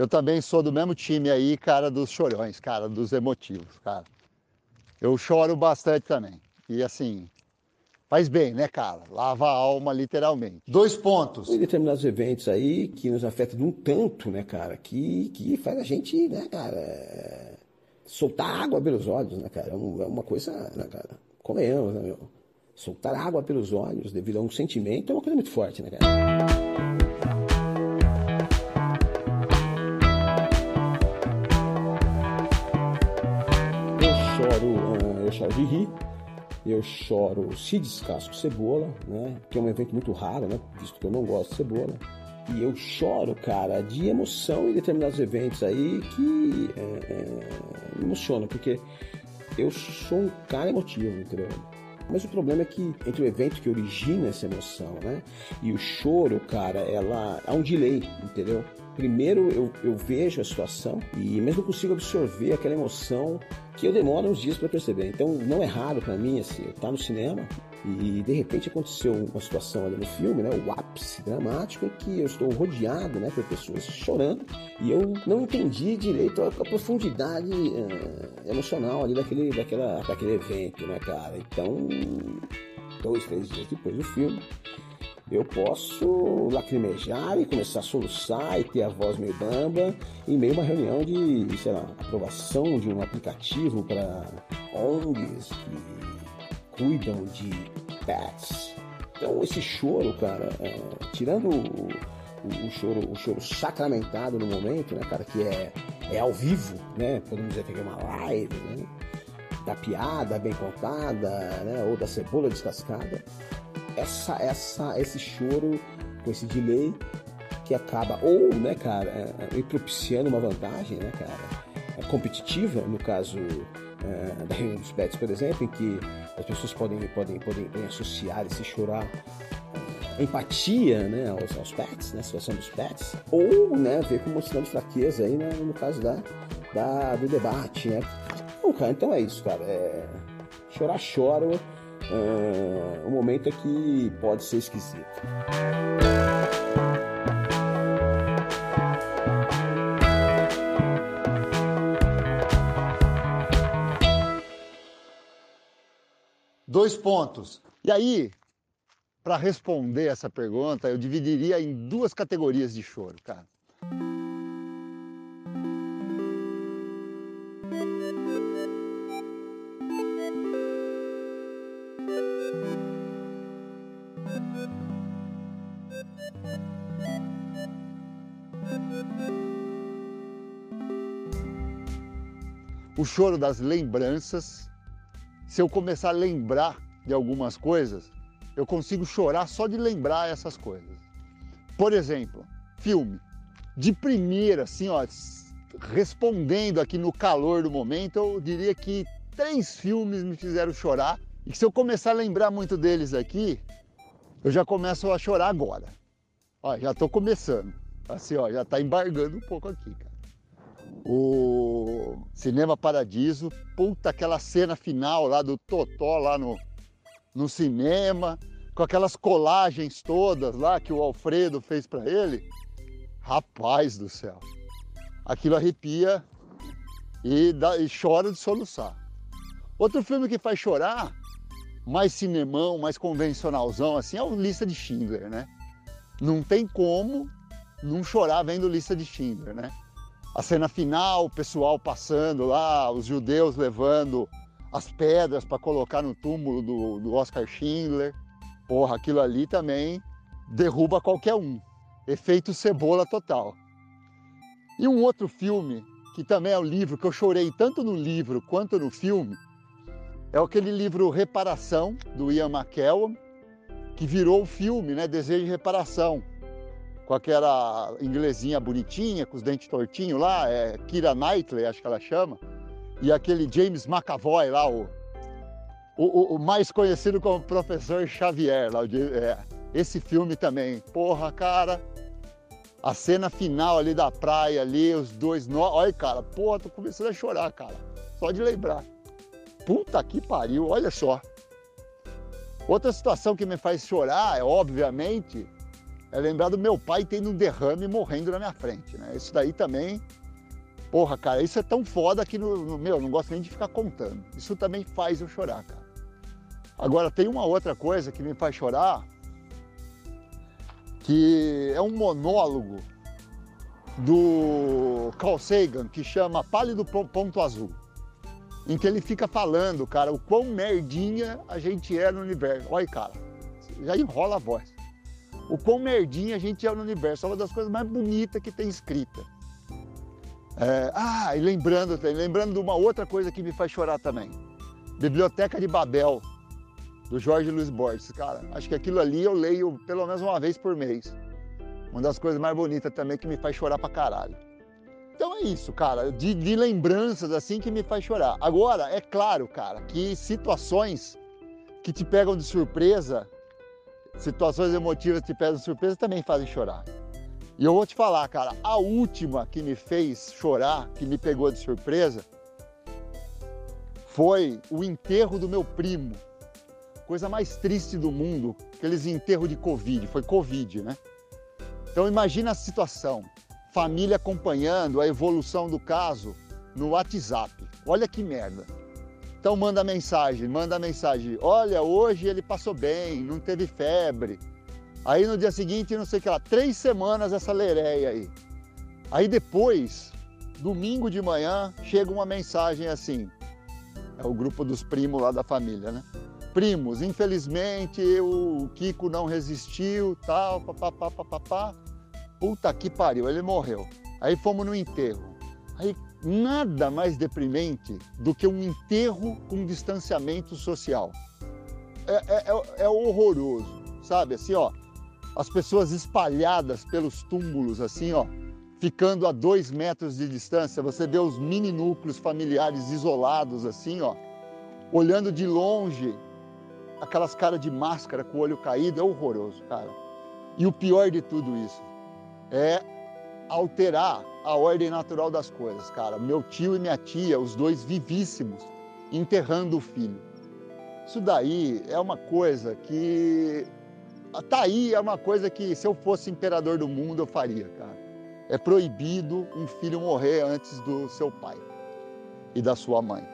Eu também sou do mesmo time aí, cara, dos chorões, cara, dos emotivos, cara. Eu choro bastante também. E assim, faz bem, né, cara? Lava a alma, literalmente. Dois pontos. Tem determinados eventos aí que nos afetam de um tanto, né, cara, que, que faz a gente, né, cara, soltar água pelos olhos, né, cara? É, é uma coisa, né, cara? Convenhamos, né, meu? Soltar água pelos olhos devido a um sentimento é uma coisa muito forte, né, cara? Choro de rir, eu choro se descasco cebola, né? Que é um evento muito raro, né? Visto que eu não gosto de cebola. E eu choro, cara, de emoção em determinados eventos aí que é, é, me emocionam, porque eu sou um cara emotivo, entendeu? Mas o problema é que entre o evento que origina essa emoção, né? E o choro, cara, ela há um delay, entendeu? Primeiro eu, eu vejo a situação e mesmo consigo absorver aquela emoção que eu demoro uns dias para perceber. Então não é raro para mim assim, eu tá no cinema e de repente aconteceu uma situação ali no filme, né, o ápice dramático, em que eu estou rodeado, né, por pessoas chorando e eu não entendi direito a, a profundidade uh, emocional ali daquele, daquela, daquele evento, né, cara. Então dois, três dias depois do filme eu posso lacrimejar e começar a soluçar e ter a voz meio bamba em meio a uma reunião de, sei lá, aprovação de um aplicativo para ONGs que cuidam de pets. Então esse choro, cara, é, tirando o, o, o, choro, o choro sacramentado no momento, né, cara, que é, é ao vivo, né, podemos dizer que é uma live, né, da piada bem contada, né, ou da cebola descascada, essa, essa, esse choro com esse delay que acaba ou, né, cara, é, é propiciando uma vantagem, né, cara, é competitiva, no caso é, da reunião dos pets, por exemplo, em que as pessoas podem, podem, podem, podem associar esse chorar é, empatia né, aos, aos pets, né, situação dos pets, ou né, ver como um sinal de fraqueza aí, né, no caso da, da, do debate, né. Bom, cara, então é isso, cara. É, chorar, choro uh, o momento é que pode ser esquisito. Dois pontos. E aí, para responder essa pergunta, eu dividiria em duas categorias de choro, cara. O choro das lembranças. Se eu começar a lembrar de algumas coisas, eu consigo chorar só de lembrar essas coisas. Por exemplo, filme. De primeira, assim, ó, respondendo aqui no calor do momento, eu diria que três filmes me fizeram chorar. E que se eu começar a lembrar muito deles aqui, eu já começo a chorar agora. Ó, já estou começando. Assim, ó, já está embargando um pouco aqui, cara o Cinema Paradiso, puta, aquela cena final lá do Totó lá no, no cinema, com aquelas colagens todas lá que o Alfredo fez para ele. Rapaz do céu, aquilo arrepia e, dá, e chora de soluçar. Outro filme que faz chorar, mais cinemão, mais convencionalzão assim, é o Lista de Schindler, né? Não tem como não chorar vendo Lista de Schindler, né? a cena final, o pessoal passando lá, os judeus levando as pedras para colocar no túmulo do, do Oscar Schindler. Porra, aquilo ali também derruba qualquer um. Efeito cebola total. E um outro filme, que também é um livro que eu chorei tanto no livro quanto no filme, é aquele livro Reparação, do Ian McKellen, que virou o filme, né? Desejo de Reparação, com aquela inglesinha bonitinha, com os dentes tortinhos lá, é Kira Knightley, acho que ela chama, e aquele James McAvoy lá, o, o, o mais conhecido como Professor Xavier, lá, é, esse filme também. Porra, cara, a cena final ali da praia, ali, os dois nó. Olha, cara, porra, tô começando a chorar, cara. Só de lembrar. Puta que pariu, olha só. Outra situação que me faz chorar é, obviamente, é lembrar do meu pai tendo um derrame morrendo na minha frente, né? Isso daí também, porra, cara, isso é tão foda que, no, no, meu, não gosto nem de ficar contando. Isso também faz eu chorar, cara. Agora, tem uma outra coisa que me faz chorar, que é um monólogo do Carl Sagan, que chama Pálido Ponto Azul, em que ele fica falando, cara, o quão merdinha a gente é no universo. Olha, cara, já enrola a voz. O quão merdinha a gente é no universo. É uma das coisas mais bonitas que tem escrita. É, ah, e lembrando, lembrando de uma outra coisa que me faz chorar também. Biblioteca de Babel, do Jorge Luiz Borges. Cara, acho que aquilo ali eu leio pelo menos uma vez por mês. Uma das coisas mais bonitas também que me faz chorar pra caralho. Então é isso, cara, de, de lembranças assim que me faz chorar. Agora, é claro, cara, que situações que te pegam de surpresa, situações emotivas que te pegam de surpresa também fazem chorar. E eu vou te falar, cara, a última que me fez chorar, que me pegou de surpresa, foi o enterro do meu primo. Coisa mais triste do mundo, aqueles enterros de Covid, foi Covid, né? Então imagina a situação, família acompanhando a evolução do caso no WhatsApp. Olha que merda. Então manda mensagem, manda mensagem. Olha, hoje ele passou bem, não teve febre. Aí no dia seguinte, não sei o que lá, três semanas essa lereia aí. Aí depois, domingo de manhã, chega uma mensagem assim. É o grupo dos primos lá da família, né? primos. Infelizmente o Kiko não resistiu, tal, papapá, papapá. Puta que pariu, ele morreu. Aí fomos no enterro. Aí nada mais deprimente do que um enterro com distanciamento social. É, é, é, é horroroso, sabe? Assim, ó, as pessoas espalhadas pelos túmulos, assim, ó, ficando a dois metros de distância. Você vê os mini núcleos familiares isolados, assim, ó, olhando de longe aquelas caras de máscara com o olho caído, é horroroso, cara. E o pior de tudo isso é alterar a ordem natural das coisas, cara. Meu tio e minha tia, os dois vivíssimos, enterrando o filho. Isso daí é uma coisa que. Tá aí, é uma coisa que se eu fosse imperador do mundo eu faria, cara. É proibido um filho morrer antes do seu pai e da sua mãe.